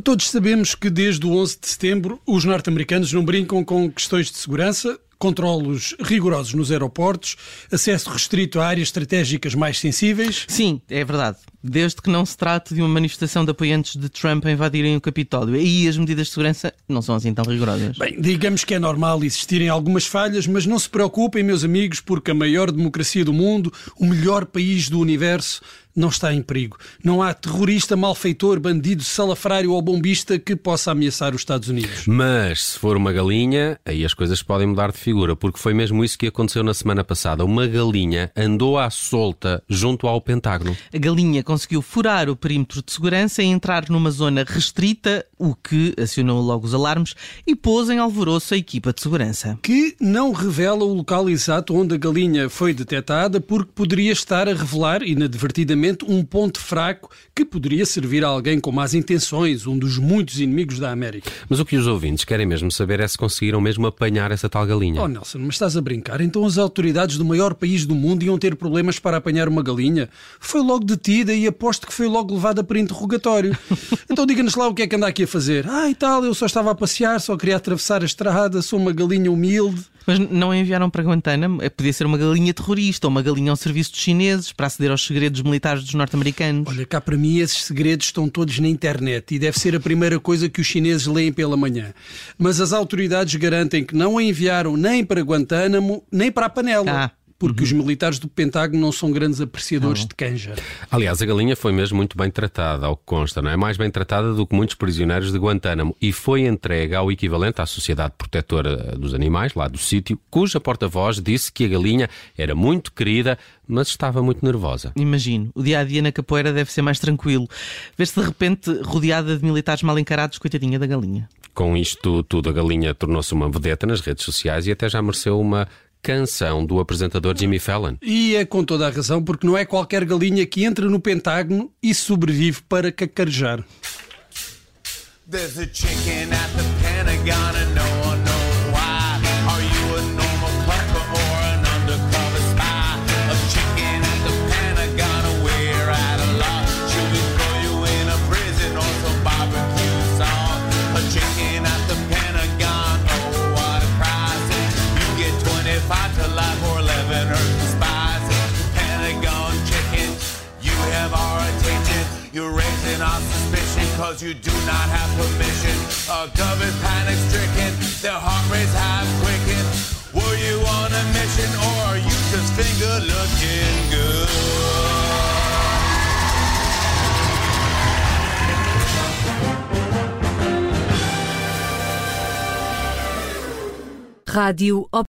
Todos sabemos que desde o 11 de setembro os norte-americanos não brincam com questões de segurança, controlos rigorosos nos aeroportos, acesso restrito a áreas estratégicas mais sensíveis. Sim, é verdade. Desde que não se trate de uma manifestação de apoiantes de Trump a invadirem o Capitólio. Aí as medidas de segurança não são assim tão rigorosas. Bem, digamos que é normal existirem algumas falhas, mas não se preocupem, meus amigos, porque a maior democracia do mundo, o melhor país do universo, não está em perigo. Não há terrorista, malfeitor, bandido, salafrário ou bombista que possa ameaçar os Estados Unidos. Mas se for uma galinha, aí as coisas podem mudar de figura, porque foi mesmo isso que aconteceu na semana passada. Uma galinha andou à solta junto ao Pentágono. A galinha conseguiu furar o perímetro de segurança e entrar numa zona restrita, o que acionou logo os alarmes e pôs em alvoroço a equipa de segurança. Que não revela o local exato onde a galinha foi detectada, porque poderia estar a revelar inadvertidamente um ponto fraco que poderia servir a alguém com más intenções, um dos muitos inimigos da América. Mas o que os ouvintes querem mesmo saber é se conseguiram mesmo apanhar essa tal galinha. Oh Nelson, mas estás a brincar? Então as autoridades do maior país do mundo iam ter problemas para apanhar uma galinha? Foi logo detida e aposto que foi logo levada para interrogatório. então diga-nos lá o que é que anda aqui a fazer. Ah, e tal, eu só estava a passear, só queria atravessar a estrada, sou uma galinha humilde. Mas não a enviaram para Guantánamo? É, podia ser uma galinha terrorista ou uma galinha ao serviço dos chineses para aceder aos segredos militares dos norte-americanos. Olha, cá para mim esses segredos estão todos na internet e deve ser a primeira coisa que os chineses leem pela manhã. Mas as autoridades garantem que não a enviaram nem para Guantánamo, nem para a panela. Ah porque uhum. os militares do Pentágono não são grandes apreciadores uhum. de canja. Aliás, a galinha foi mesmo muito bem tratada, ao que consta, não é? Mais bem tratada do que muitos prisioneiros de Guantánamo e foi entregue ao equivalente à Sociedade Protetora dos Animais, lá do sítio, cuja porta-voz disse que a galinha era muito querida, mas estava muito nervosa. Imagino. O dia a dia na capoeira deve ser mais tranquilo. Vê-se de repente rodeada de militares mal encarados, coitadinha da galinha. Com isto tudo, a galinha tornou-se uma vedeta nas redes sociais e até já mereceu uma canção do apresentador Jimmy Fallon. E é com toda a razão, porque não é qualquer galinha que entra no Pentágono e sobrevive para cacarejar. There's a chicken at the Pentagon and no cause you do not have permission. Government panic stricken, their heart rates have quickened. Were you on a mission or are you just finger looking good? Rádio